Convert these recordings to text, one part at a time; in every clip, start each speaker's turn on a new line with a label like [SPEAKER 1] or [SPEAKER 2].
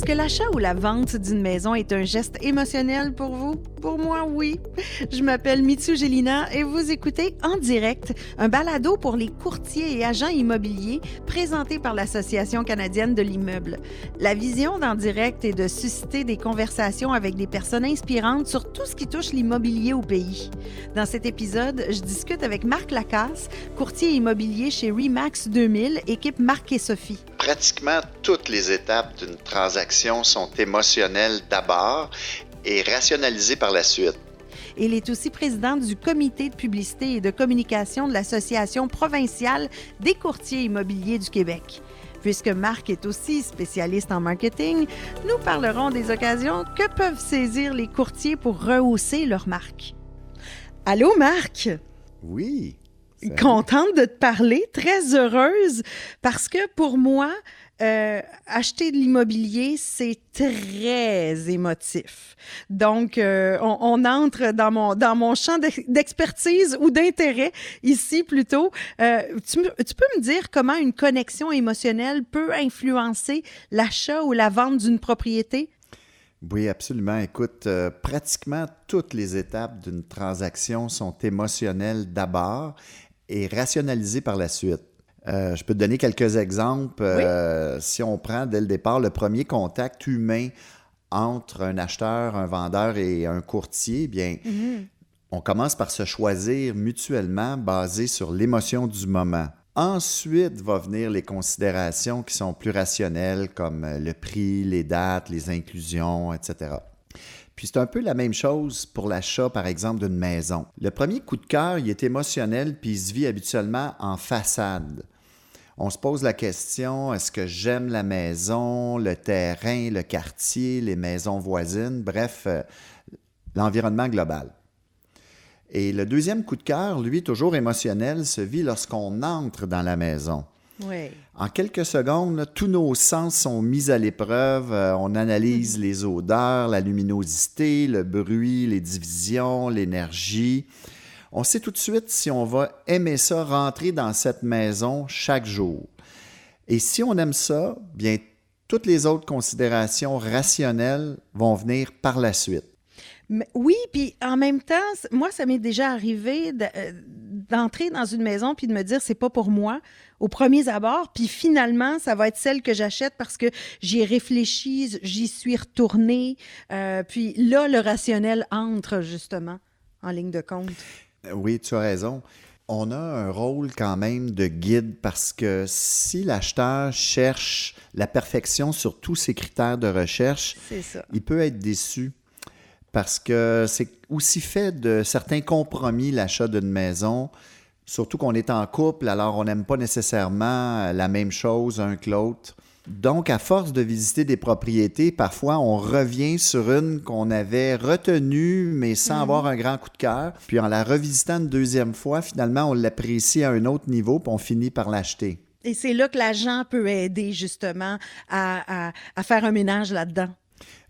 [SPEAKER 1] Est-ce que l'achat ou la vente d'une maison est un geste émotionnel pour vous? Pour moi, oui. Je m'appelle Mitsu Gelina et vous écoutez En direct, un balado pour les courtiers et agents immobiliers présenté par l'Association canadienne de l'immeuble. La vision d'En direct est de susciter des conversations avec des personnes inspirantes sur tout ce qui touche l'immobilier au pays. Dans cet épisode, je discute avec Marc Lacasse, courtier immobilier chez Remax 2000, équipe Marc et Sophie.
[SPEAKER 2] Pratiquement toutes les étapes d'une transaction sont émotionnelles d'abord et rationalisées par la suite.
[SPEAKER 1] Il est aussi président du comité de publicité et de communication de l'Association provinciale des courtiers immobiliers du Québec. Puisque Marc est aussi spécialiste en marketing, nous parlerons des occasions que peuvent saisir les courtiers pour rehausser leur marque. Allô, Marc?
[SPEAKER 3] Oui. Salut.
[SPEAKER 1] Contente de te parler, très heureuse, parce que pour moi, euh, acheter de l'immobilier, c'est très émotif. Donc, euh, on, entre dans mon, dans mon champ d'expertise ou d'intérêt ici plutôt. Euh, tu, tu, peux me dire comment une connexion émotionnelle peut influencer l'achat ou la vente d'une propriété?
[SPEAKER 3] Oui, absolument. Écoute, pratiquement toutes les étapes d'une transaction sont émotionnelles d'abord et rationalisées par la suite. Euh, je peux te donner quelques exemples. Euh,
[SPEAKER 1] oui.
[SPEAKER 3] Si on prend dès le départ le premier contact humain entre un acheteur, un vendeur et un courtier, bien, mm -hmm. on commence par se choisir mutuellement basé sur l'émotion du moment. Ensuite va venir les considérations qui sont plus rationnelles comme le prix, les dates, les inclusions, etc. Puis c'est un peu la même chose pour l'achat, par exemple, d'une maison. Le premier coup de cœur, il est émotionnel, puis il se vit habituellement en façade. On se pose la question, est-ce que j'aime la maison, le terrain, le quartier, les maisons voisines, bref, euh, l'environnement global. Et le deuxième coup de cœur, lui, toujours émotionnel, se vit lorsqu'on entre dans la maison.
[SPEAKER 1] Oui.
[SPEAKER 3] En quelques secondes, tous nos sens sont mis à l'épreuve. Euh, on analyse mmh. les odeurs, la luminosité, le bruit, les divisions, l'énergie. On sait tout de suite si on va aimer ça, rentrer dans cette maison chaque jour. Et si on aime ça, bien, toutes les autres considérations rationnelles vont venir par la suite.
[SPEAKER 1] Oui, puis en même temps, moi, ça m'est déjà arrivé euh, d'entrer dans une maison puis de me dire c'est pas pour moi au premier abord, puis finalement, ça va être celle que j'achète parce que j'y ai réfléchi, j'y suis retournée. Euh, puis là, le rationnel entre justement en ligne de compte.
[SPEAKER 3] Oui, tu as raison. On a un rôle quand même de guide parce que si l'acheteur cherche la perfection sur tous ses critères de recherche, il peut être déçu parce que c'est aussi fait de certains compromis l'achat d'une maison, surtout qu'on est en couple, alors on n'aime pas nécessairement la même chose un que l'autre. Donc, à force de visiter des propriétés, parfois on revient sur une qu'on avait retenue, mais sans mmh. avoir un grand coup de cœur. Puis en la revisitant une deuxième fois, finalement, on l'apprécie à un autre niveau, puis on finit par l'acheter.
[SPEAKER 1] Et c'est là que l'agent peut aider justement à, à, à faire un ménage là-dedans.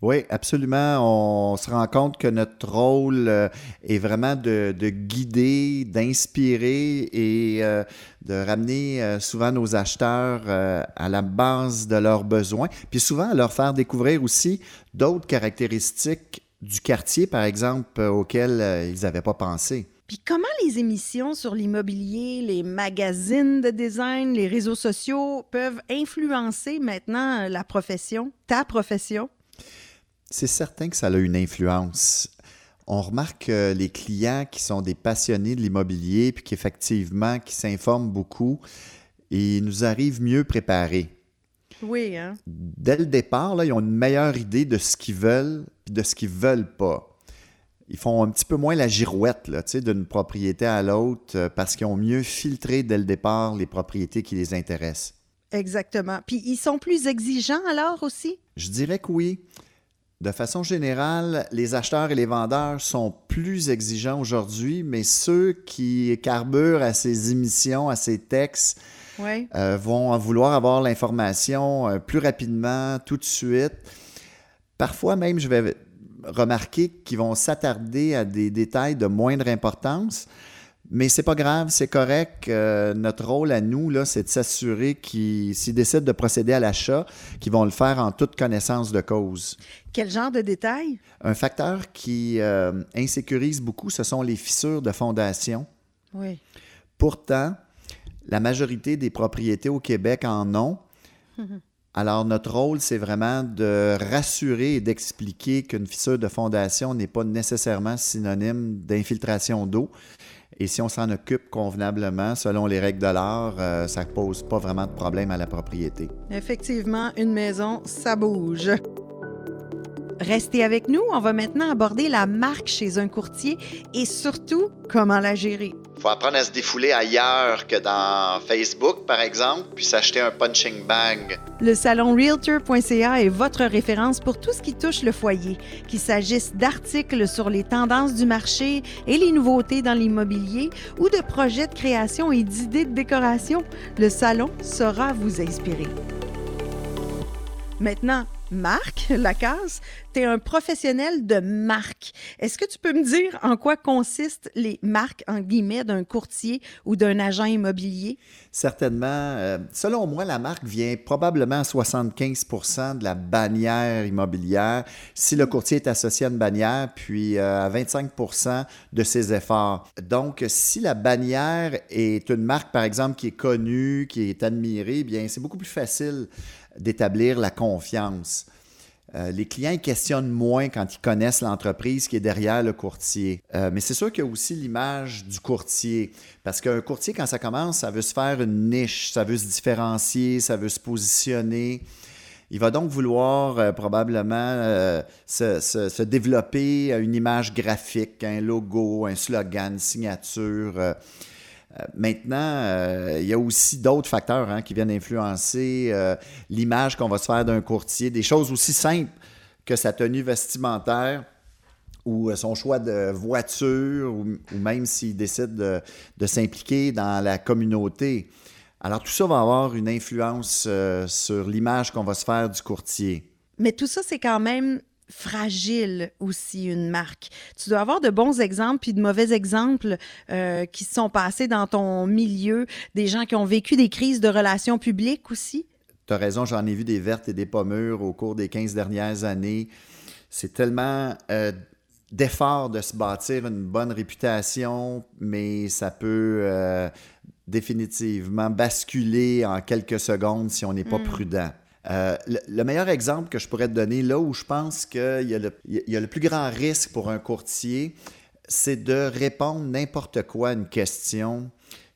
[SPEAKER 3] Oui, absolument. On se rend compte que notre rôle euh, est vraiment de, de guider, d'inspirer et euh, de ramener euh, souvent nos acheteurs à la base de leurs besoins, puis souvent à leur faire découvrir aussi d'autres caractéristiques du quartier, par exemple, auxquelles ils n'avaient pas pensé.
[SPEAKER 1] Puis comment les émissions sur l'immobilier, les magazines de design, les réseaux sociaux peuvent influencer maintenant la profession, ta profession?
[SPEAKER 3] C'est certain que ça a une influence. On remarque que les clients qui sont des passionnés de l'immobilier, puis qu'effectivement, qui s'informent beaucoup, ils nous arrivent mieux préparés.
[SPEAKER 1] Oui, hein?
[SPEAKER 3] Dès le départ, là, ils ont une meilleure idée de ce qu'ils veulent puis de ce qu'ils veulent pas. Ils font un petit peu moins la girouette d'une propriété à l'autre euh, parce qu'ils ont mieux filtré dès le départ les propriétés qui les intéressent.
[SPEAKER 1] Exactement. Puis ils sont plus exigeants alors aussi?
[SPEAKER 3] Je dirais que oui. De façon générale, les acheteurs et les vendeurs sont plus exigeants aujourd'hui, mais ceux qui carburent à ces émissions, à ces textes, euh, vont vouloir avoir l'information euh, plus rapidement, tout de suite. Parfois même, je vais remarquer qu'ils vont s'attarder à des détails de moindre importance, Mais c'est pas grave, c'est correct. Euh, notre rôle à nous, là, c'est de s'assurer qu'ils, s'ils décident de procéder à l'achat, qu'ils vont le faire en toute connaissance de cause.
[SPEAKER 1] Quel genre de détails?
[SPEAKER 3] Un facteur qui euh, insécurise beaucoup, ce sont les fissures de fondation.
[SPEAKER 1] Oui.
[SPEAKER 3] Pourtant, la majorité des propriétés au Québec en ont. Alors, notre rôle, c'est vraiment de rassurer et d'expliquer qu'une fissure de fondation n'est pas nécessairement synonyme d'infiltration d'eau. Et si on s'en occupe convenablement, selon les règles de l'art, euh, ça ne pose pas vraiment de problème à la propriété.
[SPEAKER 1] Effectivement, une maison, ça bouge. Restez avec nous, on va maintenant aborder la marque chez un courtier et surtout comment la gérer.
[SPEAKER 2] Faut apprendre à se défouler ailleurs que dans Facebook, par exemple, puis s'acheter un punching bag.
[SPEAKER 1] Le salon realtor.ca est votre référence pour tout ce qui touche le foyer, qu'il s'agisse d'articles sur les tendances du marché et les nouveautés dans l'immobilier ou de projets de création et d'idées de décoration. Le salon saura vous inspirer. Maintenant, Marc Lacasse, tu es un professionnel de marque. Est-ce que tu peux me dire en quoi consistent les marques, en guillemets, d'un courtier ou d'un agent immobilier?
[SPEAKER 3] Certainement. Euh, selon moi, la marque vient probablement à 75 de la bannière immobilière si le courtier est associé à une bannière, puis euh, à 25 de ses efforts. Donc, si la bannière est une marque, par exemple, qui est connue, qui est admirée, bien, c'est beaucoup plus facile d'établir la confiance. Euh, les clients questionnent moins quand ils connaissent l'entreprise qui est derrière le courtier. Euh, mais c'est sûr qu'il y a aussi l'image du courtier. Parce qu'un courtier, quand ça commence, ça veut se faire une niche, ça veut se différencier, ça veut se positionner. Il va donc vouloir euh, probablement se, se, développer une image graphique, un logo, un slogan, une signature. Euh, maintenant, euh, il y a aussi d'autres facteurs hein, qui viennent influencer euh, l'image qu'on va se faire d'un courtier, des choses aussi simples que sa tenue vestimentaire ou son choix de voiture, ou, même s'il décide de, de s'impliquer dans la communauté. Alors tout ça va avoir une influence sur l'image qu'on va se faire du courtier.
[SPEAKER 1] Mais tout ça, c'est quand même fragile aussi, une marque. Tu dois avoir de bons exemples puis de mauvais exemples euh, qui se sont passés dans ton milieu, des gens qui ont vécu des crises de relations publiques aussi?
[SPEAKER 3] Tu as raison, j'en ai vu des vertes et des pommures au cours des 15 dernières années. C'est tellement euh, d'effort de se bâtir une bonne réputation, mais ça peut euh, définitivement basculer en quelques secondes si on n'est pas mm. prudent. Euh, le, meilleur exemple que je pourrais te donner, là où je pense qu'il y, a le, plus grand risque pour un courtier, c'est de répondre n'importe quoi à une question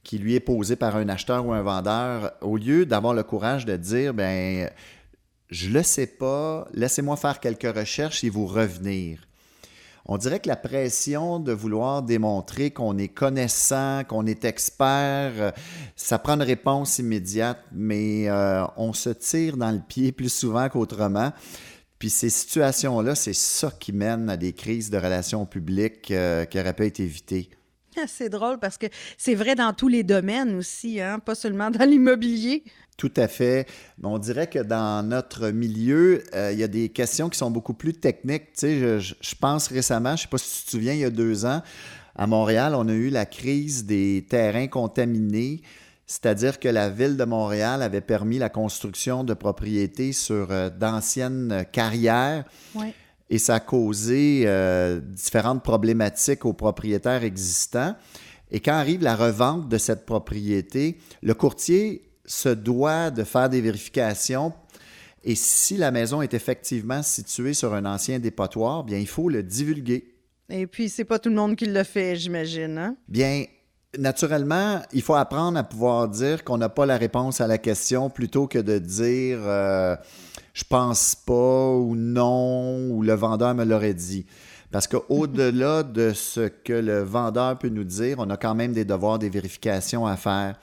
[SPEAKER 3] qui lui est posée par un acheteur ou un vendeur, au lieu d'avoir le courage de dire, ben, je le sais pas, laissez-moi faire quelques recherches et vous revenir on dirait que la pression de vouloir démontrer qu'on est connaissant, qu'on est expert, euh, ça prend une réponse immédiate, mais euh, on se tire dans le pied plus souvent qu'autrement. Puis ces situations-là, c'est ça qui mène à des crises de relations publiques euh, qui auraient pu être évitées.
[SPEAKER 1] C'est drôle parce que c'est vrai dans tous les domaines aussi, hein? pas seulement dans l'immobilier.
[SPEAKER 3] Tout à fait. On dirait que dans notre milieu, euh, il y a des questions qui sont beaucoup plus techniques. Tu sais, je, pense récemment, je ne sais pas si tu te souviens, il y a deux ans, à Montréal, on a eu la crise des terrains contaminés. C'est-à-dire que la ville de Montréal avait permis la construction de propriétés sur euh, d'anciennes carrières. Et ça a causé euh, différentes problématiques aux propriétaires existants. Et quand arrive la revente de cette propriété, le courtier se doit de faire des vérifications. Et si la maison est effectivement située sur un ancien dépotoir, bien, il faut le divulguer.
[SPEAKER 1] Et puis, c'est pas tout le monde qui le fait, j'imagine. Hein?
[SPEAKER 3] Bien, naturellement, il faut apprendre à pouvoir dire qu'on n'a pas la réponse à la question plutôt que de dire euh, je pense pas ou non ou le vendeur me l'aurait dit. Parce qu'au-delà de ce que le vendeur peut nous dire, on a quand même des devoirs, des vérifications à faire.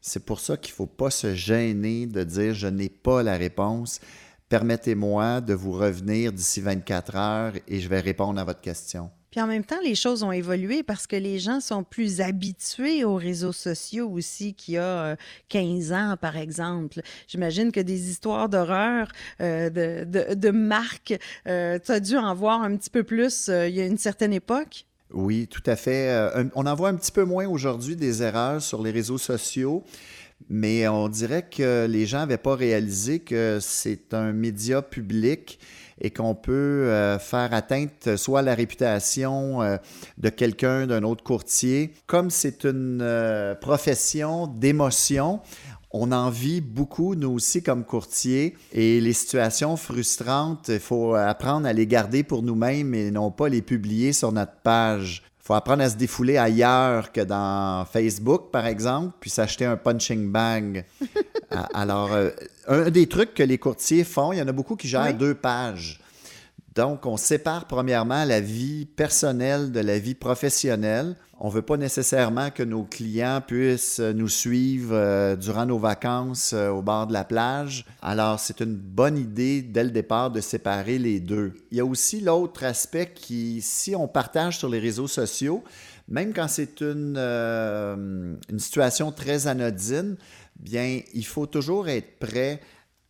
[SPEAKER 3] C'est pour ça qu'il ne faut pas se gêner de dire je n'ai pas la réponse. Permettez-moi de vous revenir d'ici 24 heures et je vais répondre à votre question.
[SPEAKER 1] Puis en même temps, les choses ont évolué parce que les gens sont plus habitués aux réseaux sociaux aussi qu'il y a 15 euh, ans, par exemple. J'imagine que des histoires d'horreur, euh, de, de, marques, euh, tu as dû en voir un petit peu plus il y a une certaine époque?
[SPEAKER 3] Oui, tout à fait. Euh, on en voit un petit peu moins aujourd'hui des erreurs sur les réseaux sociaux, mais on dirait que les gens n'avaient pas réalisé que c'est un média public et qu'on peut euh, faire atteinte soit à la réputation euh, de quelqu'un, d'un autre courtier. Comme c'est une profession d'émotion, on en vit beaucoup, nous aussi, comme courtiers, et les situations frustrantes, il faut apprendre à les garder pour nous-mêmes et non pas les publier sur notre page. Il faut apprendre à se défouler ailleurs que dans Facebook, par exemple, puis s'acheter un punching bag. Alors, euh, un des trucs que les courtiers font, il y en a beaucoup qui gèrent deux pages. Donc, on sépare premièrement la vie personnelle de la vie professionnelle. On ne veut pas nécessairement que nos clients puissent nous suivre euh, durant nos vacances euh, au bord de la plage. Alors, c'est une bonne idée dès le départ de séparer les deux. Il y a aussi l'autre aspect qui, si on partage sur les réseaux sociaux, même quand c'est une, euh, une situation très anodine, bien, il faut toujours être prêt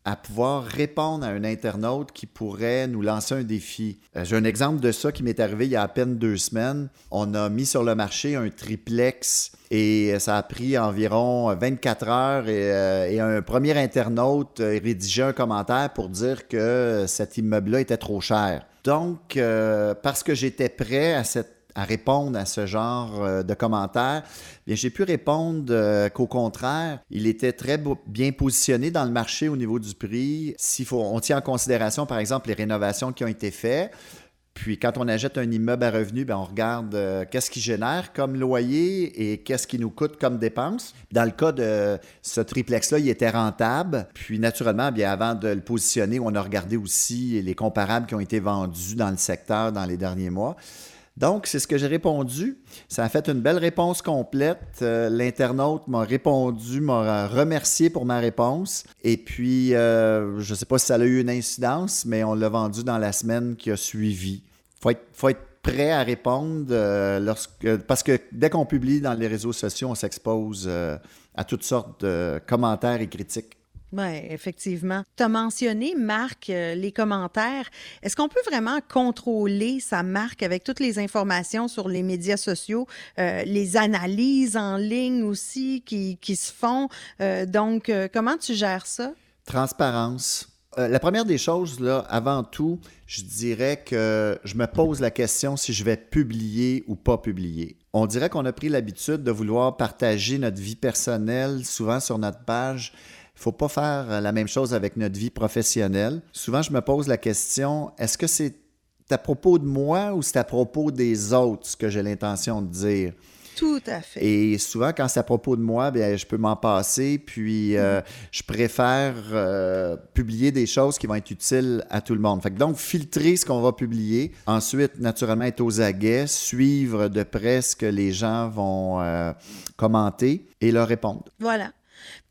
[SPEAKER 3] à pouvoir répondre à un internaute qui pourrait nous lancer un défi. Euh, j'ai un exemple de ça qui m'est arrivé il y a à peine deux semaines. On a mis sur le marché un triplex et ça a pris environ 24 heures et, euh, un premier internaute rédigeait un commentaire pour dire que cet immeuble-là était trop cher. Donc, euh, parce que j'étais prêt à cette à répondre à ce genre euh, de commentaires, bien j'ai pu répondre euh, qu'au contraire, il était très bien positionné dans le marché au niveau du prix. Si on tient en considération, par exemple, les rénovations qui ont été faites, puis quand on achète un immeuble à revenu, on regarde euh, qu'est-ce qu'il génère comme loyer et qu'est-ce qui nous coûte comme dépense. Dans le cas de ce triplex-là, il était rentable. Puis naturellement, bien avant de le positionner, on a regardé aussi les comparables qui ont été vendus dans le secteur dans les derniers mois. Donc, c'est ce que j'ai répondu. Ça a fait une belle réponse complète. Euh, l'internaute m'a répondu, m'a remercié pour ma réponse. Et puis, euh, je ne sais pas si ça a eu une incidence, mais on l'a vendu dans la semaine qui a suivi. Il faut être, prêt à répondre euh, lorsque, parce que dès qu'on publie dans les réseaux sociaux, on s'expose à toutes sortes de commentaires et critiques.
[SPEAKER 1] Oui, effectivement. Tu as mentionné, Marc, euh, les commentaires. Est-ce qu'on peut vraiment contrôler sa marque avec toutes les informations sur les médias sociaux, euh, les analyses en ligne aussi qui, qui se font? Euh, donc, comment tu gères ça?
[SPEAKER 3] Transparence. la première des choses, là, avant tout, je dirais que je me pose la question si je vais publier ou pas publier. On dirait qu'on a pris l'habitude de vouloir partager notre vie personnelle, souvent sur notre page il ne faut pas faire la même chose avec notre vie professionnelle. Souvent, je me pose la question, est-ce que c'est à propos de moi ou c'est à propos des autres ce que j'ai l'intention de dire?
[SPEAKER 1] Tout à fait.
[SPEAKER 3] Et souvent, quand c'est à propos de moi, bien, je peux m'en passer, puis euh, mm. je préfère euh, publier des choses qui vont être utiles à tout le monde. Fait donc, filtrer ce qu'on va publier. Ensuite, naturellement, être aux aguets, suivre de près ce que les gens vont euh, commenter et leur répondre.
[SPEAKER 1] Voilà.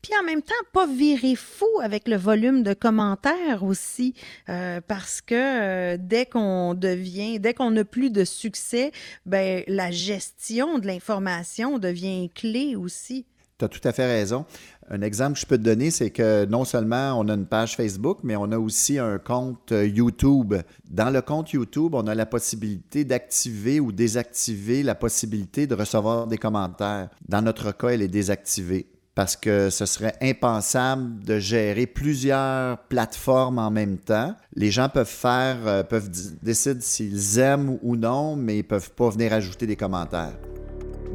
[SPEAKER 1] Puis en même temps, pas virer fou avec le volume de commentaires aussi, euh, parce que euh, dès qu'on devient, dès qu'on n'a plus de succès, ben, la gestion de l'information devient clé aussi.
[SPEAKER 3] Tu as tout à fait raison. Un exemple que je peux te donner, c'est que non seulement on a une page Facebook, mais on a aussi un compte euh, YouTube. Dans le compte YouTube, on a la possibilité d'activer ou désactiver la possibilité de recevoir des commentaires. Dans notre cas, elle est désactivée parce que ce serait impensable de gérer plusieurs plateformes en même temps. Les gens peuvent faire, euh, peuvent décider s'ils aiment ou non, mais ils peuvent pas venir ajouter des commentaires.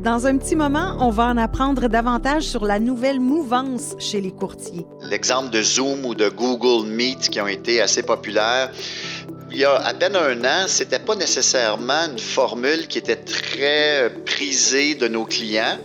[SPEAKER 1] Dans un petit moment, on va en apprendre davantage sur la nouvelle mouvance chez les courtiers.
[SPEAKER 2] L'exemple de Zoom ou de Google Meet qui ont été assez populaires. Il y a à peine un an, c'était pas nécessairement une formule qui était très prisée de nos clients.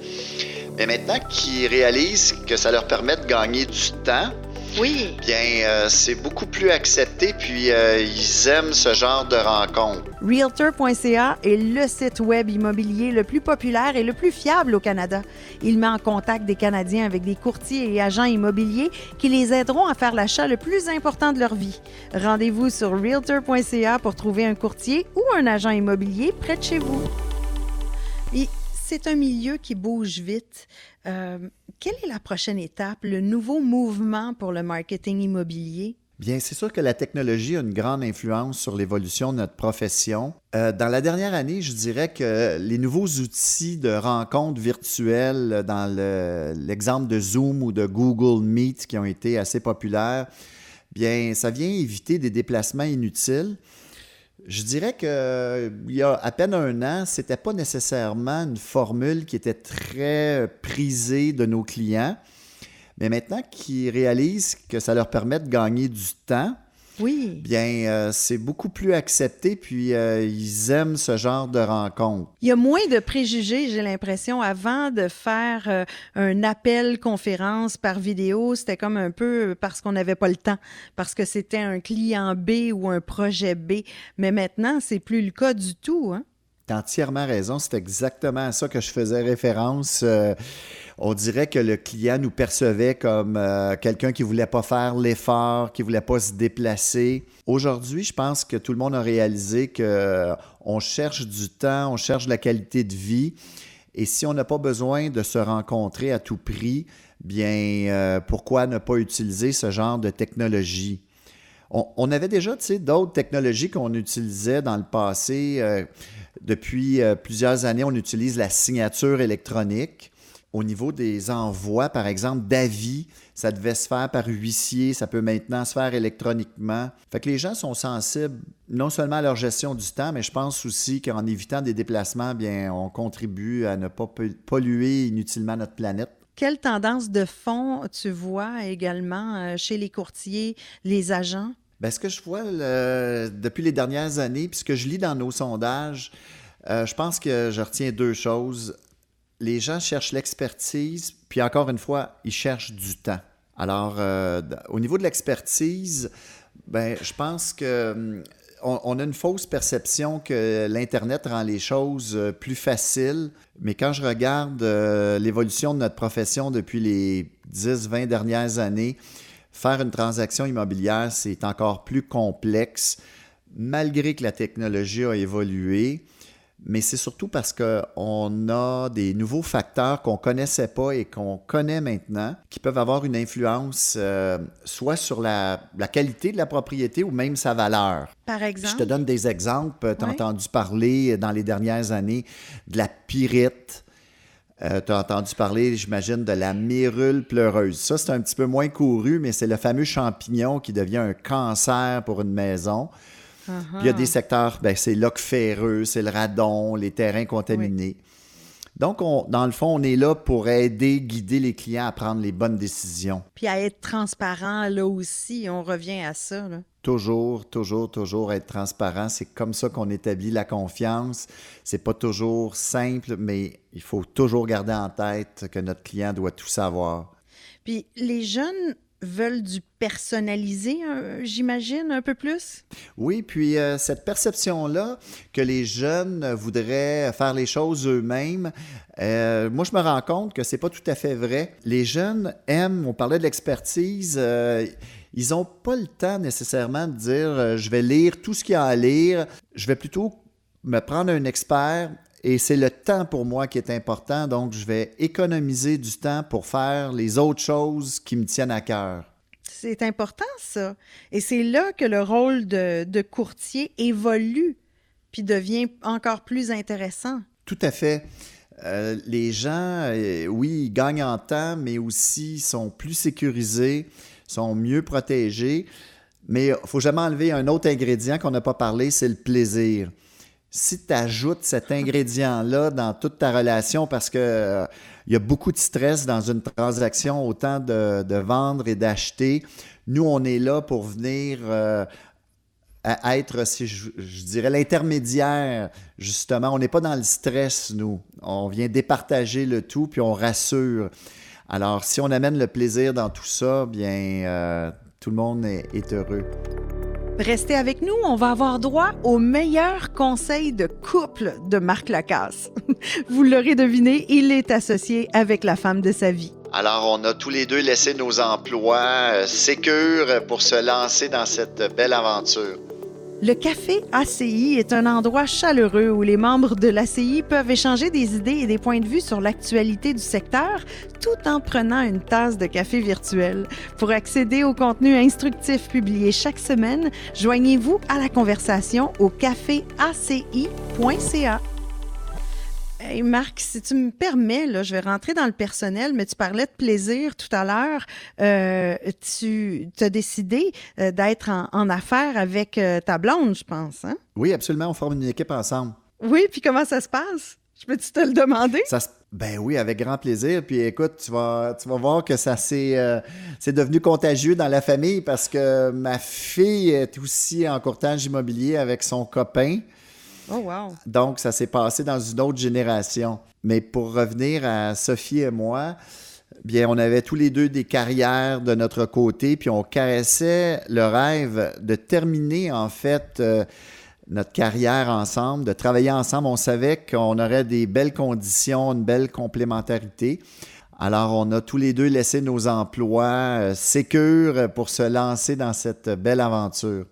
[SPEAKER 2] Mais maintenant qu'ils réalisent que ça leur permet de gagner du temps,
[SPEAKER 1] oui.
[SPEAKER 2] Bien, euh, c'est beaucoup plus accepté, puis euh, ils aiment ce genre de rencontre.
[SPEAKER 1] Realtor.ca est le site web immobilier le plus populaire et le plus fiable au Canada. Il met en contact des Canadiens avec des courtiers et agents immobiliers qui les aideront à faire l'achat le plus important de leur vie. Rendez-vous sur Realtor.ca pour trouver un courtier ou un agent immobilier près de chez vous c'est un milieu qui bouge vite. Euh, quelle est la prochaine étape, le nouveau mouvement pour le marketing immobilier?
[SPEAKER 3] Bien, c'est sûr que la technologie a une grande influence sur l'évolution de notre profession. Euh, dans la dernière année, je dirais que les nouveaux outils de rencontres virtuelles, dans l'exemple de Zoom ou de Google Meet qui ont été assez populaires, bien, ça vient éviter des déplacements inutiles. Je dirais qu'il y a à peine un an, ce n'était pas nécessairement une formule qui était très prisée de nos clients. Mais maintenant qu'ils réalisent que ça leur permet de gagner du temps,
[SPEAKER 1] oui.
[SPEAKER 3] Bien, euh, c'est beaucoup plus accepté, puis euh, ils aiment ce genre de rencontre.
[SPEAKER 1] Il y a moins de préjugés, j'ai l'impression. Avant de faire euh, un appel conférence par vidéo, c'était comme un peu parce qu'on n'avait pas le temps, parce que c'était un client B ou un projet B. Mais maintenant, c'est plus le cas du tout. Hein?
[SPEAKER 3] Tu as entièrement raison. C'est exactement à ça que je faisais référence on dirait que le client nous percevait comme euh, quelqu'un qui voulait pas faire l'effort, qui voulait pas se déplacer. Aujourd'hui, je pense que tout le monde a réalisé que euh, on cherche du temps, on cherche la qualité de vie. Et si on n'a pas besoin de se rencontrer à tout prix, bien, euh, pourquoi ne pas utiliser ce genre de technologie? On, avait déjà d'autres technologies qu'on utilisait dans le passé. depuis plusieurs années, on utilise la signature électronique au niveau des envois, par exemple, d'avis, ça devait se faire par huissier, ça peut maintenant se faire électroniquement. Fait que les gens sont sensibles non seulement à leur gestion du temps, mais je pense aussi qu'en évitant des déplacements, bien, on contribue à ne pas polluer inutilement notre planète.
[SPEAKER 1] Quelle tendance de fond tu vois également euh, chez les courtiers, les agents?
[SPEAKER 3] Bien, ce que je vois depuis les dernières années, puis ce que je lis dans nos sondages, euh, je pense que je retiens deux choses les gens cherchent l'expertise, puis encore une fois, ils cherchent du temps. Alors, euh, au niveau de l'expertise, ben, je pense que on, a une fausse perception que l'Internet rend les choses euh, plus faciles, mais quand je regarde euh, l'évolution de notre profession depuis les 10-20 dernières années, faire une transaction immobilière, c'est encore plus complexe, malgré que la technologie a évolué mais c'est surtout parce qu'on a des nouveaux facteurs qu'on ne connaissait pas et qu'on connaît maintenant qui peuvent avoir une influence euh, soit sur la, qualité de la propriété ou même sa valeur.
[SPEAKER 1] Par exemple?
[SPEAKER 3] Je te donne des exemples. Tu as entendu parler dans les dernières années de la pyrite. Euh, tu as entendu parler, j'imagine, de la mérule pleureuse. Ça, c'est un petit peu moins couru, mais c'est le fameux champignon qui devient un cancer pour une maison il y a des secteurs, ben, c'est l'oc ferreux, c'est le radon, les terrains contaminés. Donc, dans le fond, on est là pour aider, guider les clients à prendre les bonnes décisions.
[SPEAKER 1] Puis à être transparent, là aussi, on revient à ça.
[SPEAKER 3] Toujours, toujours, toujours être transparent. C'est comme ça qu'on établit la confiance. C'est pas toujours simple, mais il faut toujours garder en tête que notre client doit tout savoir.
[SPEAKER 1] Puis les jeunes veulent du personnalisé, j'imagine, un peu plus?
[SPEAKER 3] Oui, puis euh, cette perception-là que les jeunes voudraient faire les choses eux-mêmes, euh, moi, je me rends compte que c'est pas tout à fait vrai. Les jeunes aiment, on parlait de l'expertise, euh, ils n'ont pas le temps nécessairement de dire je vais lire tout ce qu'il y a à lire, je vais plutôt me prendre un expert et c'est le temps pour moi qui est important, donc je vais économiser du temps pour faire les autres choses qui me tiennent à cœur.
[SPEAKER 1] C'est important ça. Et c'est là que le rôle de, courtier évolue, puis devient encore plus intéressant.
[SPEAKER 3] Tout à fait. Euh, les gens, euh, oui, ils gagnent en temps, mais aussi sont plus sécurisés, sont mieux protégés. Mais il ne faut jamais enlever un autre ingrédient qu'on n'a pas parlé, c'est le plaisir si tu ajoutes cet ingrédient-là dans toute ta relation, parce que euh, il y a beaucoup de stress dans une transaction, autant de, vendre et d'acheter. Nous, on est là pour venir euh, être, si je, dirais, l'intermédiaire, justement. On n'est pas dans le stress, nous. On vient départager le tout, puis on rassure. Alors, si on amène le plaisir dans tout ça, bien, euh, tout le monde est heureux.
[SPEAKER 1] Restez avec nous, on va avoir droit au meilleur conseil de couple de Marc Lacasse. Vous l'aurez deviné, il est associé avec la femme de sa vie.
[SPEAKER 2] Alors, on a tous les deux laissé nos emplois euh, sécures pour se lancer dans cette belle aventure.
[SPEAKER 1] Le café ACI est un endroit chaleureux où les membres de l'ACI peuvent échanger des idées et des points de vue sur l'actualité du secteur tout en prenant une tasse de café virtuel. Pour accéder au contenu instructif publié chaque semaine, joignez-vous à la conversation au caféaci.ca. Hey Marc, si tu me permets, là, je vais rentrer dans le personnel, mais tu parlais de plaisir tout à l'heure. Euh, tu as décidé euh, d'être en, affaires avec euh, ta blonde, je pense. Hein?
[SPEAKER 3] Oui, absolument. On forme une équipe ensemble.
[SPEAKER 1] Oui, puis comment ça se passe? Je peux-tu te le demander?
[SPEAKER 3] Ça Ben oui, avec grand plaisir. Puis écoute, tu vas, tu vas voir que ça s'est devenu contagieux dans la famille parce que ma fille est aussi en courtage immobilier avec son copain.
[SPEAKER 1] Oh, wow.
[SPEAKER 3] Donc, ça s'est passé dans une autre génération. Mais pour revenir à Sophie et moi, bien, on avait tous les deux des carrières de notre côté, puis on caressait le rêve de terminer, en fait, euh, notre carrière ensemble, de travailler ensemble. On savait qu'on aurait des belles conditions, une belle complémentarité. Alors, on a tous les deux laissé nos emplois euh, sécures pour se lancer dans cette belle aventure.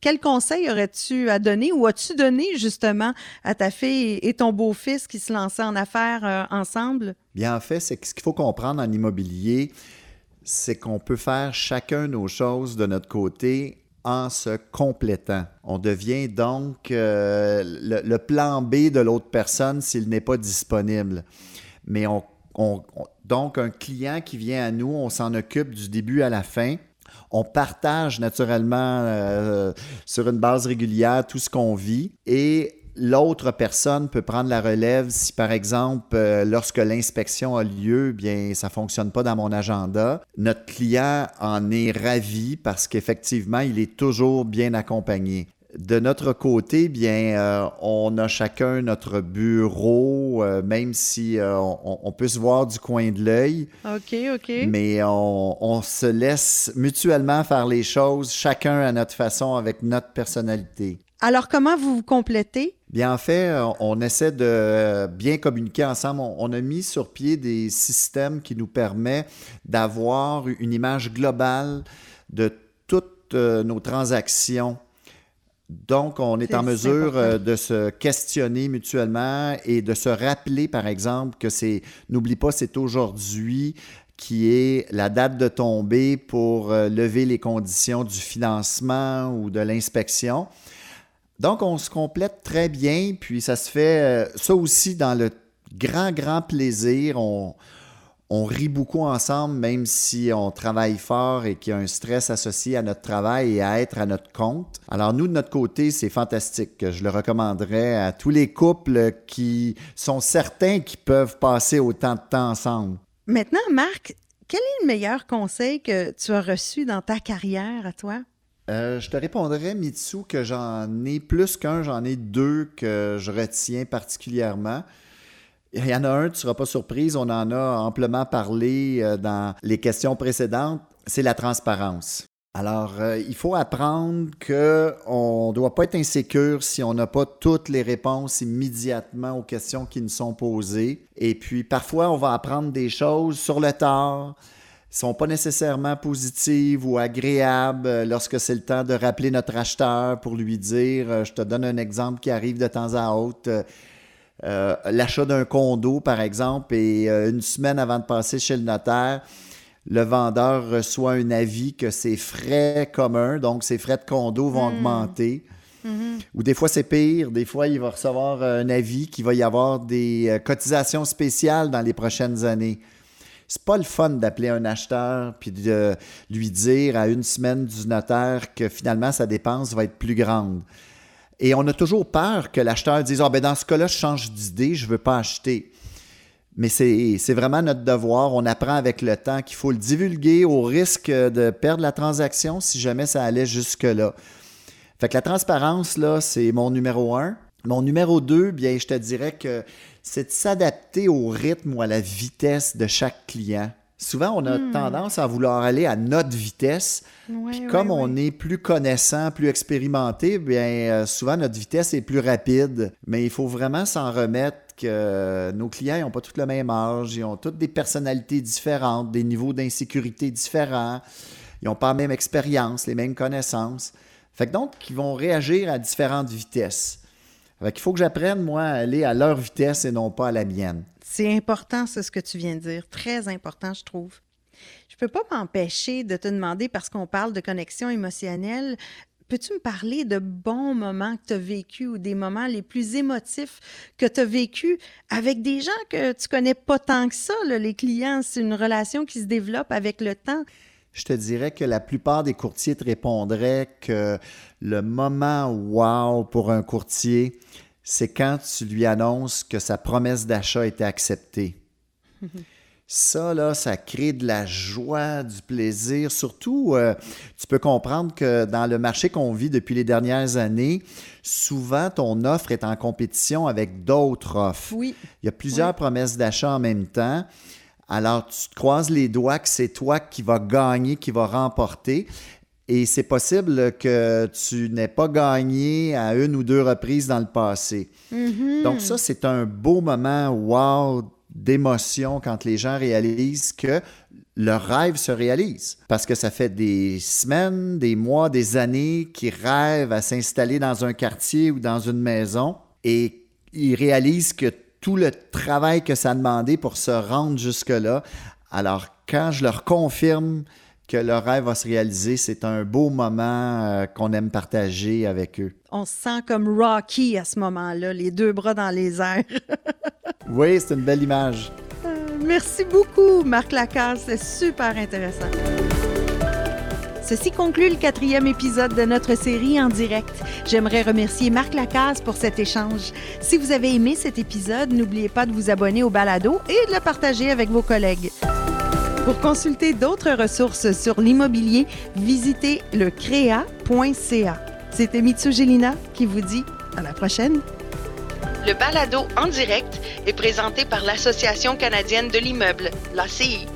[SPEAKER 1] Quel conseil aurais-tu à donner ou as-tu donné justement à ta fille et ton beau-fils qui se lançaient en affaires euh, ensemble?
[SPEAKER 3] Bien, en fait, c'est ce qu'il faut comprendre en immobilier, c'est qu'on peut faire chacun nos choses de notre côté en se complétant. On devient donc euh, le, plan B de l'autre personne s'il n'est pas disponible. Mais on, donc, un client qui vient à nous, on s'en occupe du début à la fin. On partage naturellement euh, sur une base régulière tout ce qu'on vit et l'autre personne peut prendre la relève si, par exemple, euh, lorsque l'inspection a lieu, bien, ça fonctionne pas dans mon agenda. Notre client en est ravi parce qu'effectivement, il est toujours bien accompagné. De notre côté, bien, euh, on a chacun notre bureau, euh, même si euh, on, peut se voir du coin de l'œil.
[SPEAKER 1] OK, OK.
[SPEAKER 3] Mais on, on, se laisse mutuellement faire les choses, chacun à notre façon, avec notre personnalité.
[SPEAKER 1] Alors, comment vous vous complétez?
[SPEAKER 3] Bien, en fait, on essaie de bien communiquer ensemble. On, a mis sur pied des systèmes qui nous permettent d'avoir une image globale de toutes nos transactions donc, on est, en mesure euh, de se questionner mutuellement et de se rappeler, par exemple, que c'est, n'oublie pas, c'est aujourd'hui qui est la date de tombée pour euh, lever les conditions du financement ou de l'inspection. Donc, on se complète très bien, puis ça se fait, euh, ça aussi, dans le grand, grand plaisir. On, on rit beaucoup ensemble, même si on travaille fort et qu'il y a un stress associé à notre travail et à être à notre compte. Alors nous, de notre côté, c'est fantastique. Je le recommanderais à tous les couples qui sont certains qu'ils peuvent passer autant de temps ensemble.
[SPEAKER 1] Maintenant, Marc, quel est le meilleur conseil que tu as reçu dans ta carrière à toi?
[SPEAKER 3] Euh, je te répondrais, Mitsu, que j'en ai plus qu'un, j'en ai deux que je retiens particulièrement. Il y en a un, tu ne seras pas surprise, on en a amplement parlé euh, dans les questions précédentes, c'est la transparence. Alors, euh, il faut apprendre qu'on ne doit pas être insécure si on n'a pas toutes les réponses immédiatement aux questions qui nous sont posées. Et puis, parfois, on va apprendre des choses sur le tard, sont pas nécessairement positives ou agréables euh, lorsque c'est le temps de rappeler notre acheteur pour lui dire, je te donne un exemple qui arrive de temps à autre euh, l'achat d'un condo, par exemple, et euh, une semaine avant de passer chez le notaire, le vendeur reçoit un avis que ses frais communs, donc ses frais de condo, vont hmm. augmenter. Mm-hmm. Ou des fois, c'est pire. Des fois, il va recevoir un avis qu'il va y avoir des euh, cotisations spéciales dans les prochaines années. C'est pas le fun d'appeler un acheteur puis de lui dire à une semaine du notaire que finalement sa dépense va être plus grande. Et on a toujours peur que l'acheteur dise Ah, ben dans ce cas-là, je change d'idée, je ne veux pas acheter. Mais c'est vraiment notre devoir. On apprend avec le temps qu'il faut le divulguer au risque de perdre la transaction si jamais ça allait jusque-là. Fait que la transparence, là, c'est mon numéro un. Mon numéro deux, bien, je te dirais que c'est de s'adapter au rythme ou à la vitesse de chaque client. Souvent, on a hmm. tendance à vouloir aller à notre vitesse. Puis comme on est plus connaissant, plus expérimenté, bien euh, souvent notre vitesse est plus rapide. Mais il faut vraiment s'en remettre que nos clients n'ont pas tous le même âge, ils ont toutes des personnalités différentes, des niveaux d'insécurité différents, ils n'ont pas la même expérience, les mêmes connaissances. Fait que donc, ils vont réagir à différentes vitesses. Qu'il faut que j'apprenne, moi, à aller à leur vitesse et non pas à la mienne.
[SPEAKER 1] C'est important, c'est ce que tu viens de dire. Très important, je trouve. Je peux pas m'empêcher de te demander, parce qu'on parle de connexion émotionnelle, peux-tu me parler de bons moments que tu as vécu ou des moments les plus émotifs que tu as vécu avec des gens que tu connais pas tant que ça, les clients? C'est une relation qui se développe avec le temps.
[SPEAKER 3] Je te dirais que la plupart des courtiers te répondraient que le moment wow pour un courtier, c'est quand tu lui annonces que sa promesse d'achat a été acceptée. Ça, là, ça crée de la joie, du plaisir. Surtout, euh, tu peux comprendre que dans le marché qu'on vit depuis les dernières années, souvent ton offre est en compétition avec d'autres offres.
[SPEAKER 1] Oui.
[SPEAKER 3] Il y a plusieurs promesses d'achat en même temps. Alors, tu te croises les doigts que c'est toi qui vas gagner, qui va remporter. Et c'est possible que tu n'aies pas gagné à une ou deux reprises dans le passé.
[SPEAKER 1] Mm-hmm.
[SPEAKER 3] Donc ça, c'est un beau moment, wow, d'émotion quand les gens réalisent que leur rêve se réalise. Parce que ça fait des semaines, des mois, des années qu'ils rêvent à s'installer dans un quartier ou dans une maison et ils réalisent que tout le travail que ça a demandé pour se rendre jusque-là. Alors, quand je leur confirme que leur rêve va se réaliser, c'est un beau moment euh, qu'on aime partager avec eux.
[SPEAKER 1] On se sent comme Rocky à ce moment-là, les deux bras dans les airs.
[SPEAKER 3] oui, c'est une belle image.
[SPEAKER 1] Euh, merci beaucoup, Marc Lacasse. C'est super intéressant. Ceci conclut le quatrième épisode de notre série en direct. J'aimerais remercier Marc Lacasse pour cet échange. Si vous avez aimé cet épisode, n'oubliez pas de vous abonner au balado et de le partager avec vos collègues. Pour consulter d'autres ressources sur l'immobilier, visitez le créa.ca. C'était Mitsu Gelina qui vous dit à la prochaine.
[SPEAKER 4] Le balado en direct est présenté par l'Association canadienne de l'immeuble, l'ACI.